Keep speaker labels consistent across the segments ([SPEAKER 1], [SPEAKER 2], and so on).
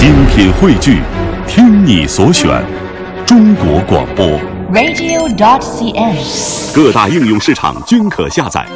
[SPEAKER 1] 精品汇聚，听你所选，中国广播。
[SPEAKER 2] radio.dot.cn，。
[SPEAKER 1] 各大应用市场均可下载。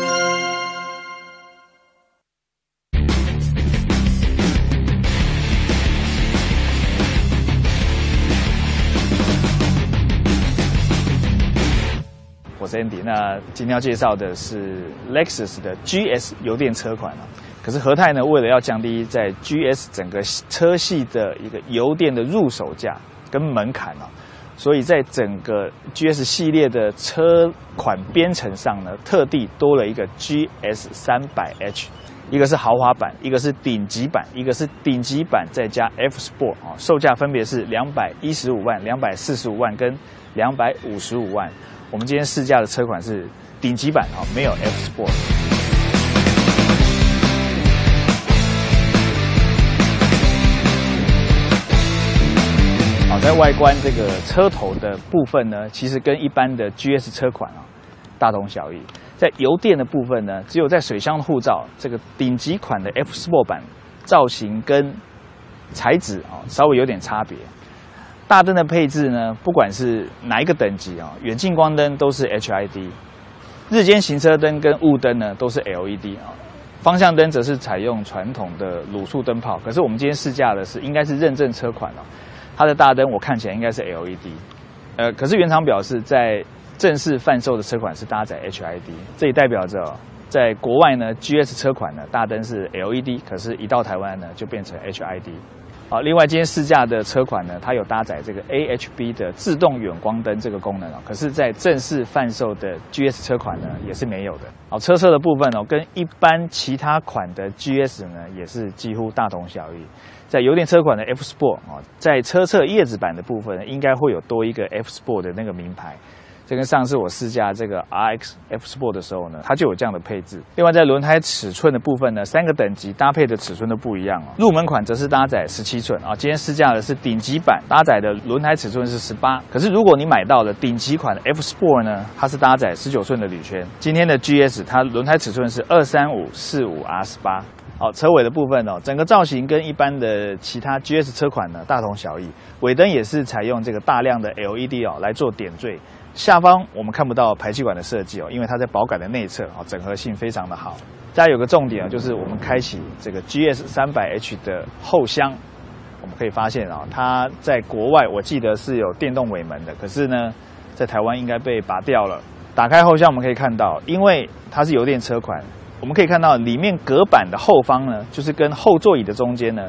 [SPEAKER 3] 我是 Andy，那今天要介绍的是 Lexus 的 GS 油电车款啊。可是和泰呢，为了要降低在 GS 整个车系的一个油电的入手价跟门槛啊，所以在整个 GS 系列的车款编程上呢，特地多了一个 GS 三百 H，一个是豪华版，一个是顶级版，一个是顶级版再加 F Sport 啊，售价分别是两百一十五万、两百四十五万跟两百五十五万。我们今天试驾的车款是顶级版啊，没有 F Sport。在外观这个车头的部分呢，其实跟一般的 GS 车款啊大同小异。在油电的部分呢，只有在水箱的护罩这个顶级款的 F Sport 版造型跟材质啊稍微有点差别。大灯的配置呢，不管是哪一个等级啊，远近光灯都是 HID，日间行车灯跟雾灯呢都是 LED 啊，方向灯则是采用传统的卤素灯泡。可是我们今天试驾的是应该是认证车款哦，它的大灯我看起来应该是 LED，呃，可是原厂表示在正式贩售的车款是搭载 HID，这也代表着在国外呢 GS 车款呢大灯是 LED，可是一到台湾呢就变成 HID。好，另外今天试驾的车款呢，它有搭载这个 AHB 的自动远光灯这个功能哦，可是，在正式贩售的 GS 车款呢，也是没有的。好，车侧的部分哦，跟一般其他款的 GS 呢，也是几乎大同小异。在油电车款的 F Sport 哦，在车侧叶子板的部分，应该会有多一个 F Sport 的那个名牌。这跟上次我试驾这个 RX F Sport 的时候呢，它就有这样的配置。另外，在轮胎尺寸的部分呢，三个等级搭配的尺寸都不一样哦。入门款则是搭载十七寸啊，今天试驾的是顶级版，搭载的轮胎尺寸是十八。可是如果你买到了顶级款的 F Sport 呢，它是搭载十九寸的铝圈。今天的 GS 它轮胎尺寸是二三五四五 R 十八。好，车尾的部分哦，整个造型跟一般的其他 GS 车款呢大同小异，尾灯也是采用这个大量的 LED 哦来做点缀。下方我们看不到排气管的设计哦，因为它在保杆的内侧哦，整合性非常的好。再有个重点啊，就是我们开启这个 GS 三百 H 的后箱，我们可以发现啊，它在国外我记得是有电动尾门的，可是呢，在台湾应该被拔掉了。打开后箱，我们可以看到，因为它是油电车款，我们可以看到里面隔板的后方呢，就是跟后座椅的中间呢，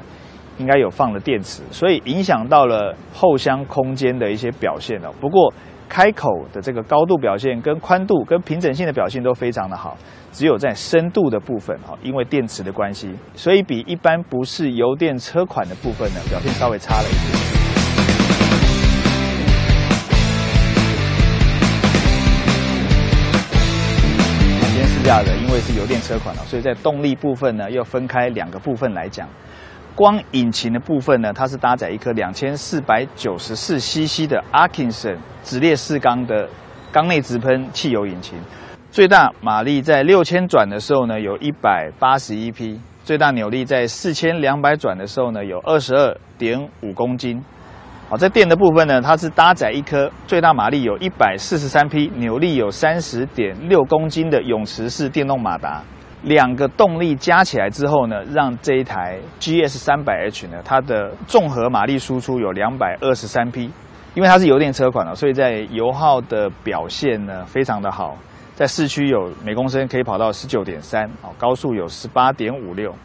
[SPEAKER 3] 应该有放了电池，所以影响到了后箱空间的一些表现了。不过开口的这个高度表现、跟宽度、跟平整性的表现都非常的好，只有在深度的部分啊，因为电池的关系，所以比一般不是油电车款的部分呢，表现稍微差了一点。今天试驾的，因为是油电车款了，所以在动力部分呢，要分开两个部分来讲。光引擎的部分呢，它是搭载一颗两千四百九十四 CC 的 Arkinson 直列四缸的缸内直喷汽油引擎，最大马力在六千转的时候呢，有一百八十一匹，最大扭力在四千两百转的时候呢，有二十二点五公斤。好，在电的部分呢，它是搭载一颗最大马力有一百四十三匹，扭力有三十点六公斤的永磁式电动马达。两个动力加起来之后呢，让这一台 GS 三百 H 呢，它的综合马力输出有两百二十三匹。因为它是油电车款了，所以在油耗的表现呢非常的好，在市区有每公升可以跑到十九点三，哦，高速有十八点五六，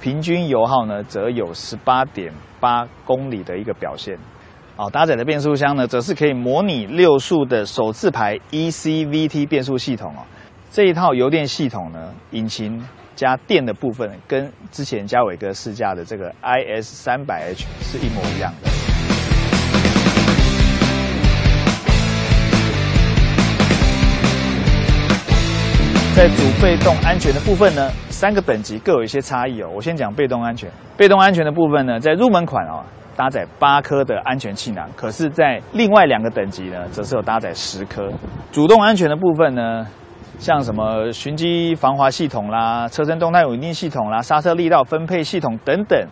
[SPEAKER 3] 平均油耗呢则有十八点八公里的一个表现。哦，搭载的变速箱呢，则是可以模拟六速的手自排 ECVT 变速系统哦。这一套油电系统呢，引擎加电的部分，跟之前嘉伟哥试驾的这个 IS 三百 H 是一模一样的。在主被动安全的部分呢，三个等级各有一些差异哦。我先讲被动安全，被动安全的部分呢，在入门款哦，搭载八颗的安全气囊，可是，在另外两个等级呢，则是有搭载十颗。主动安全的部分呢，像什么循迹防滑系统啦、车身动态稳定系统啦、刹车力道分配系统等等，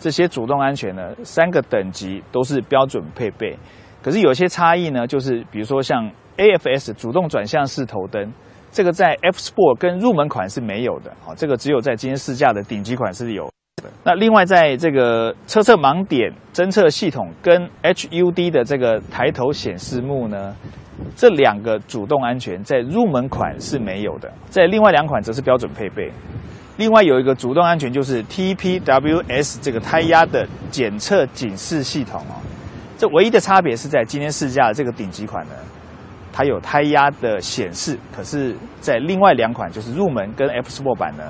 [SPEAKER 3] 这些主动安全呢，三个等级都是标准配备。可是有些差异呢，就是比如说像 AFS 主动转向式头灯，这个在 F Sport 跟入门款是没有的，好，这个只有在今天试驾的顶级款是有。那另外在这个车侧盲点侦测系统跟 HUD 的这个抬头显示幕呢，这两个主动安全在入门款是没有的，在另外两款则是标准配备。另外有一个主动安全就是 TPWS 这个胎压的检测警示系统哦。这唯一的差别是在今天试驾的这个顶级款呢，它有胎压的显示，可是，在另外两款就是入门跟 F Sport 版呢，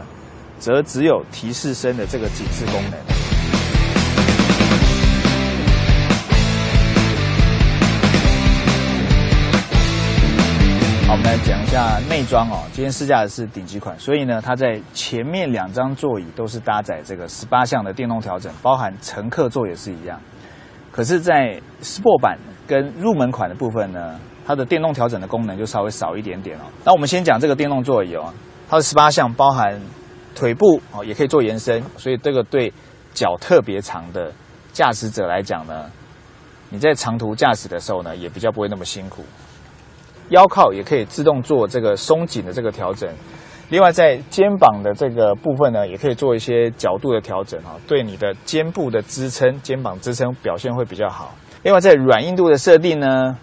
[SPEAKER 3] 则只有提示声的这个警示功能。好，我们来讲一下内装哦。今天试驾的是顶级款，所以呢，它在前面两张座椅都是搭载这个十八项的电动调整，包含乘客座也是一样。可是，在 Sport 版跟入门款的部分呢，它的电动调整的功能就稍微少一点点哦。那我们先讲这个电动座椅哦，它的十八项包含腿部哦，也可以做延伸，所以这个对脚特别长的驾驶者来讲呢，你在长途驾驶的时候呢，也比较不会那么辛苦。腰靠也可以自动做这个松紧的这个调整。另外，在肩膀的这个部分呢，也可以做一些角度的调整哈，对你的肩部的支撑、肩膀支撑表现会比较好。另外，在软硬度的设定呢，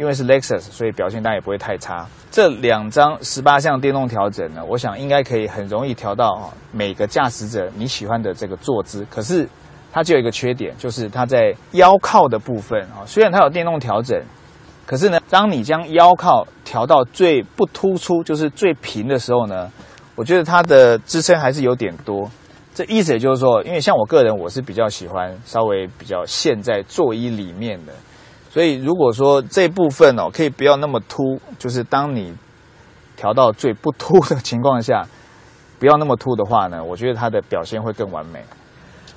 [SPEAKER 3] 因为是 Lexus，所以表现当然也不会太差。这两张十八项电动调整呢，我想应该可以很容易调到每个驾驶者你喜欢的这个坐姿。可是它就有一个缺点，就是它在腰靠的部分啊，虽然它有电动调整。可是呢，当你将腰靠调到最不突出，就是最平的时候呢，我觉得它的支撑还是有点多。这意思也就是说，因为像我个人，我是比较喜欢稍微比较陷在座椅里面的，所以如果说这部分哦可以不要那么凸，就是当你调到最不凸的情况下，不要那么凸的话呢，我觉得它的表现会更完美。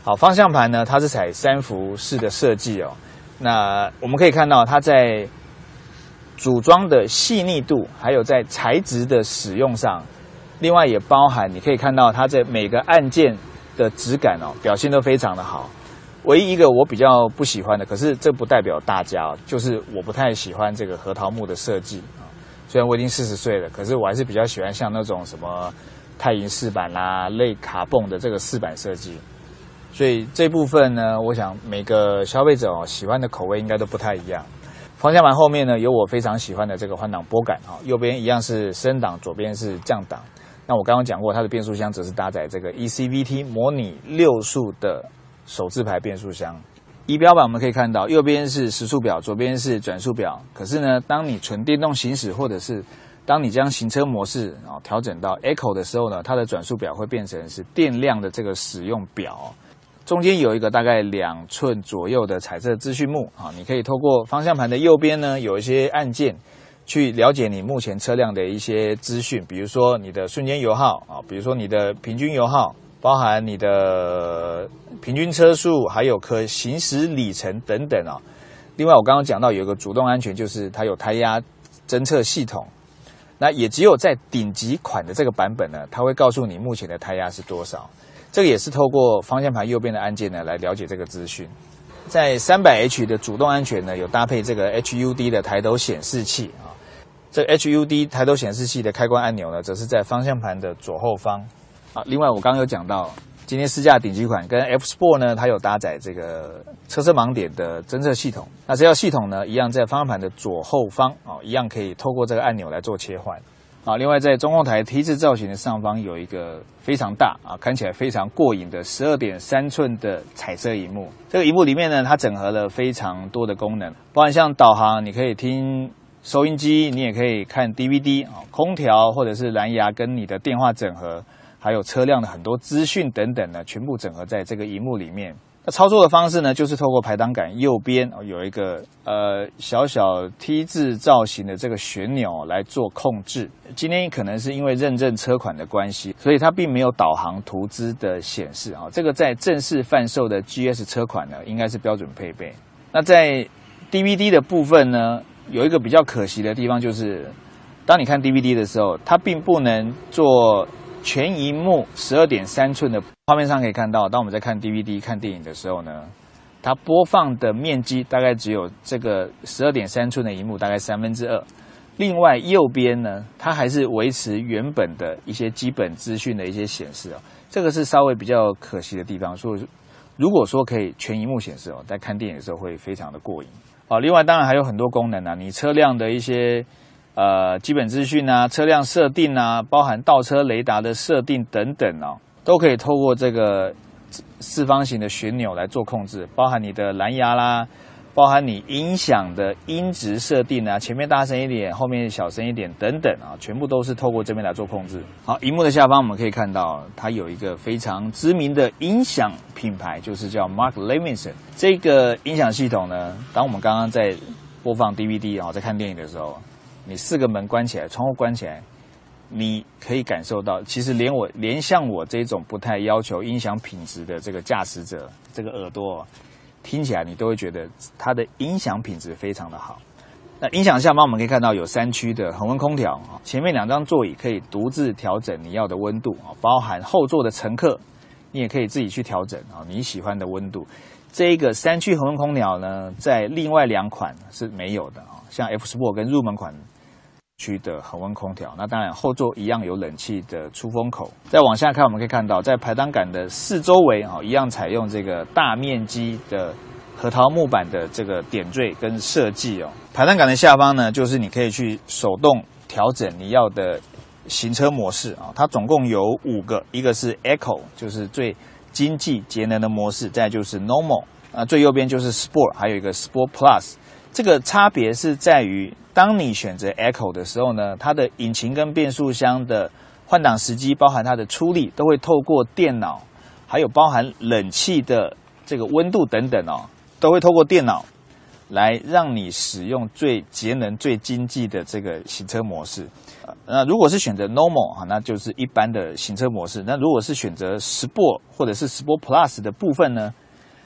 [SPEAKER 3] 好，方向盘呢，它是采三幅式的设计哦，那我们可以看到它在。组装的细腻度，还有在材质的使用上，另外也包含你可以看到它在每个按键的质感哦，表现都非常的好。唯一一个我比较不喜欢的，可是这不代表大家，就是我不太喜欢这个核桃木的设计啊。虽然我已经四十岁了，可是我还是比较喜欢像那种什么钛银饰板啦、类卡泵的这个饰板设计。所以这部分呢，我想每个消费者哦喜欢的口味应该都不太一样。方向盘后面呢有我非常喜欢的这个换挡拨杆啊，右边一样是升档，左边是降档。那我刚刚讲过，它的变速箱则是搭载这个 ECVT 模拟六速的手自排变速箱。仪表板我们可以看到，右边是时速表，左边是转速表。可是呢，当你纯电动行驶，或者是当你将行车模式啊调整到 Eco 的时候呢，它的转速表会变成是电量的这个使用表。中间有一个大概两寸左右的彩色资讯幕啊，你可以透过方向盘的右边呢，有一些按键，去了解你目前车辆的一些资讯，比如说你的瞬间油耗啊，比如说你的平均油耗，包含你的平均车速，还有可行驶里程等等啊。另外，我刚刚讲到有一个主动安全，就是它有胎压侦测系统，那也只有在顶级款的这个版本呢，它会告诉你目前的胎压是多少。这个也是透过方向盘右边的按键呢来了解这个资讯。在三百 H 的主动安全呢，有搭配这个 HUD 的抬头显示器啊。这 HUD 抬头显示器的开关按钮呢，则是在方向盘的左后方啊。另外，我刚刚有讲到，今天试驾顶级款跟 F Sport 呢，它有搭载这个车身盲点的侦测系统。那这套系统呢，一样在方向盘的左后方啊，一样可以透过这个按钮来做切换。啊，另外在中控台 T 字造型的上方有一个非常大啊，看起来非常过瘾的十二点三寸的彩色荧幕。这个荧幕里面呢，它整合了非常多的功能，包含像导航，你可以听收音机，你也可以看 DVD 啊，空调或者是蓝牙跟你的电话整合，还有车辆的很多资讯等等呢，全部整合在这个荧幕里面。那操作的方式呢，就是透过排挡杆右边有一个呃小小 T 字造型的这个旋钮来做控制。今天可能是因为认证车款的关系，所以它并没有导航图资的显示啊。这个在正式贩售的 GS 车款呢，应该是标准配备。那在 DVD 的部分呢，有一个比较可惜的地方，就是当你看 DVD 的时候，它并不能做全荧幕十二点三寸的画面上可以看到，当我们在看 DVD 看电影的时候呢，它播放的面积大概只有这个十二点三寸的荧幕大概三分之二。另外右边呢，它还是维持原本的一些基本资讯的一些显示哦，这个是稍微比较可惜的地方。所以如果说可以全荧幕显示哦，在看电影的时候会非常的过瘾。好，另外当然还有很多功能啊，你车辆的一些呃基本资讯啊，车辆设定啊，包含倒车雷达的设定等等哦，都可以透过这个四方形的旋钮来做控制，包含你的蓝牙啦。包含你音响的音质设定啊，前面大声一点，后面小声一点等等啊，全部都是透过这边来做控制。好，荧幕的下方我们可以看到，它有一个非常知名的音响品牌，就是叫 Mark Levinson。这个音响系统呢，当我们刚刚在播放 DVD 啊，在看电影的时候，你四个门关起来，窗户关起来，你可以感受到，其实连我连像我这种不太要求音响品质的这个驾驶者，这个耳朵。听起来你都会觉得它的音响品质非常的好。那音响下方我们可以看到有三区的恒温空调啊，前面两张座椅可以独自调整你要的温度啊，包含后座的乘客，你也可以自己去调整啊你喜欢的温度。这一个三区恒温空调呢，在另外两款是没有的啊，像 F Sport 跟入门款。区的恒温空调，那当然后座一样有冷气的出风口。再往下看，我们可以看到，在排挡杆的四周围啊，一样采用这个大面积的核桃木板的这个点缀跟设计哦。排挡杆的下方呢，就是你可以去手动调整你要的行车模式啊。它总共有五个，一个是 Eco，就是最经济节能的模式；再就是 Normal，啊，最右边就是 Sport，还有一个 Sport Plus。这个差别是在于。当你选择 Echo 的时候呢，它的引擎跟变速箱的换挡时机，包含它的出力，都会透过电脑，还有包含冷气的这个温度等等哦，都会透过电脑来让你使用最节能、最经济的这个行车模式。那如果是选择 Normal 哈，那就是一般的行车模式。那如果是选择 Sport 或者是 Sport Plus 的部分呢，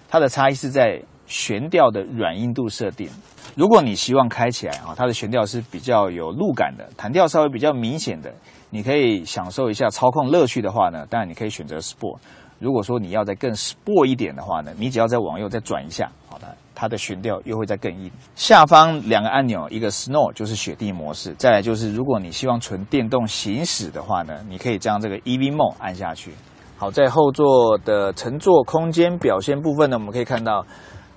[SPEAKER 3] 它的差异是在悬吊的软硬度设定。如果你希望开起来啊，它的悬吊是比较有路感的，弹跳稍微比较明显的，你可以享受一下操控乐趣的话呢，当然你可以选择 Sport。如果说你要再更 Sport 一点的话呢，你只要再往右再转一下，好的，它的悬吊又会再更硬。下方两个按钮，一个 Snow 就是雪地模式，再来就是如果你希望纯电动行驶的话呢，你可以将这个 EV Mode 按下去。好，在后座的乘坐空间表现部分呢，我们可以看到。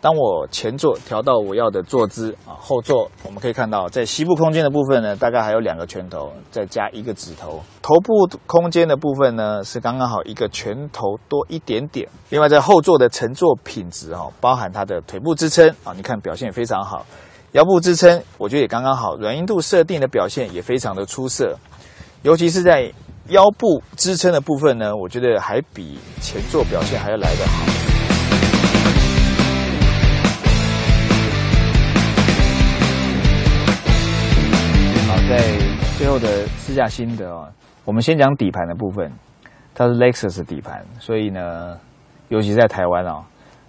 [SPEAKER 3] 当我前座调到我要的坐姿啊，后座我们可以看到，在膝部空间的部分呢，大概还有两个拳头，再加一个指头。头部空间的部分呢，是刚刚好一个拳头多一点点。另外，在后座的乘坐品质哦，包含它的腿部支撑啊，你看表现也非常好。腰部支撑我觉得也刚刚好，软硬度设定的表现也非常的出色。尤其是在腰部支撑的部分呢，我觉得还比前座表现还要来得好。后的试驾心得哦，我们先讲底盘的部分，它是 Lexus 底盘，所以呢，尤其在台湾哦，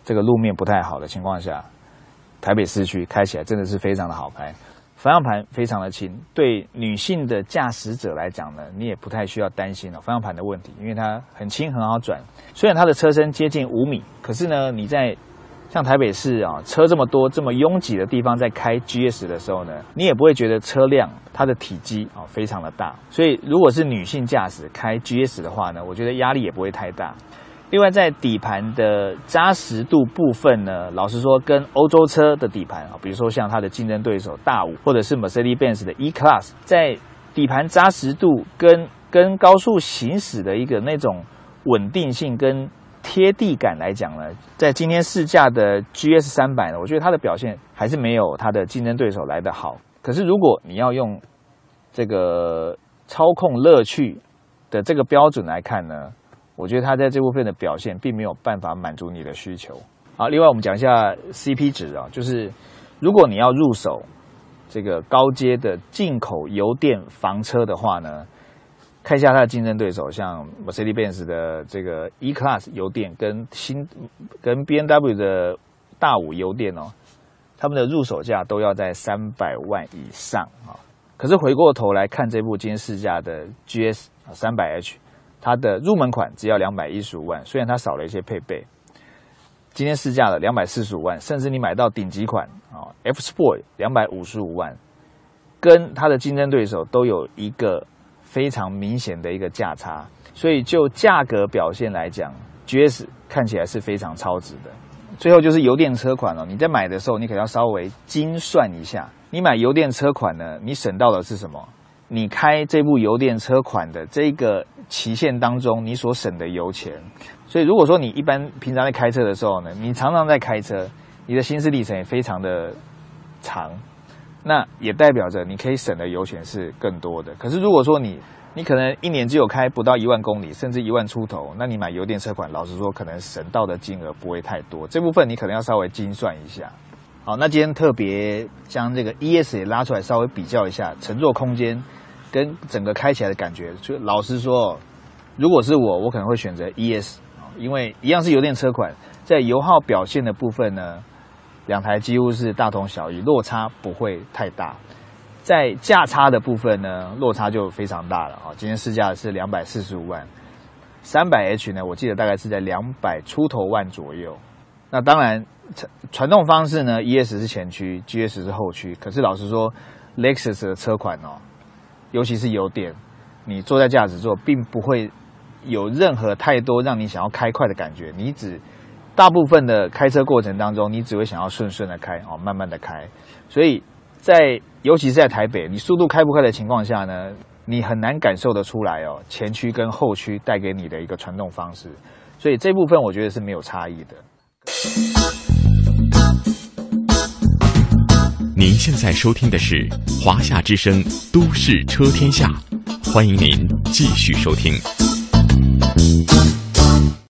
[SPEAKER 3] 这个路面不太好的情况下，台北市区开起来真的是非常的好开，方向盘非常的轻，对女性的驾驶者来讲呢，你也不太需要担心哦方向盘的问题，因为它很轻很好转，虽然它的车身接近五米，可是呢，你在像台北市啊，车这么多、这么拥挤的地方，在开 GS 的时候呢，你也不会觉得车辆它的体积啊非常的大。所以，如果是女性驾驶开 GS 的话呢，我觉得压力也不会太大。另外，在底盘的扎实度部分呢，老实说，跟欧洲车的底盘啊，比如说像它的竞争对手大五，或者是 Mercedes-Benz 的 E-Class，在底盘扎实度跟跟高速行驶的一个那种稳定性跟。贴地感来讲呢，在今天试驾的 GS 三百呢，我觉得它的表现还是没有它的竞争对手来得好。可是如果你要用这个操控乐趣的这个标准来看呢，我觉得它在这部分的表现并没有办法满足你的需求。好，另外我们讲一下 CP 值啊，就是如果你要入手这个高阶的进口油电房车的话呢。看一下它的竞争对手，像 Mercedes-Benz 的这个 E-Class 油电跟新跟 B&W 的大五油电哦，他们的入手价都要在三百万以上啊。可是回过头来看这部今天试驾的 GS 三百 H，它的入门款只要两百一十五万，虽然它少了一些配备，今天试驾了两百四十五万，甚至你买到顶级款啊，F Sport 两百五十五万，跟它的竞争对手都有一个非常明显的一个价差，所以就价格表现来讲，GS 看起来是非常超值的。最后就是油电车款了，你在买的时候，你可要稍微精算一下，你买油电车款呢，你省到的是什么？你开这部油电车款的这个期限当中，你所省的油钱，所以如果说你一般平常在开车的时候呢，你常常在开车，你的行驶里程也非常的长，那也代表着你可以省的油钱是更多的。可是如果说你你可能一年只有开不到一万公里，甚至一万出头，那你买油电车款，老实说可能省到的金额不会太多，这部分你可能要稍微精算一下。好，那今天特别将这个 ES 也拉出来稍微比较一下乘坐空间。跟整个开起来的感觉，就老实说，如果是我，我可能会选择 ES 因为一样是油电车款，在油耗表现的部分呢，两台几乎是大同小异，落差不会太大。在价差的部分呢，落差就非常大了啊！今天试驾是两百四十五万，三百 H 呢，我记得大概是在两百出头万左右。那当然，传传动方式呢，ES 是前驱，GS 是后驱。可是老实说，Lexus 的车款哦。尤其是油电，你坐在驾驶座，并不会有任何太多让你想要开快的感觉。你只大部分的开车过程当中，你只会想要顺顺的开哦，慢慢的开。所以在尤其是在台北，你速度开不快的情况下呢，你很难感受得出来哦，前驱跟后驱带给你的一个传动方式。所以这部分我觉得是没有差异的。
[SPEAKER 1] 您现在收听的是《华夏之声·都市车天下》，欢迎您继续收听。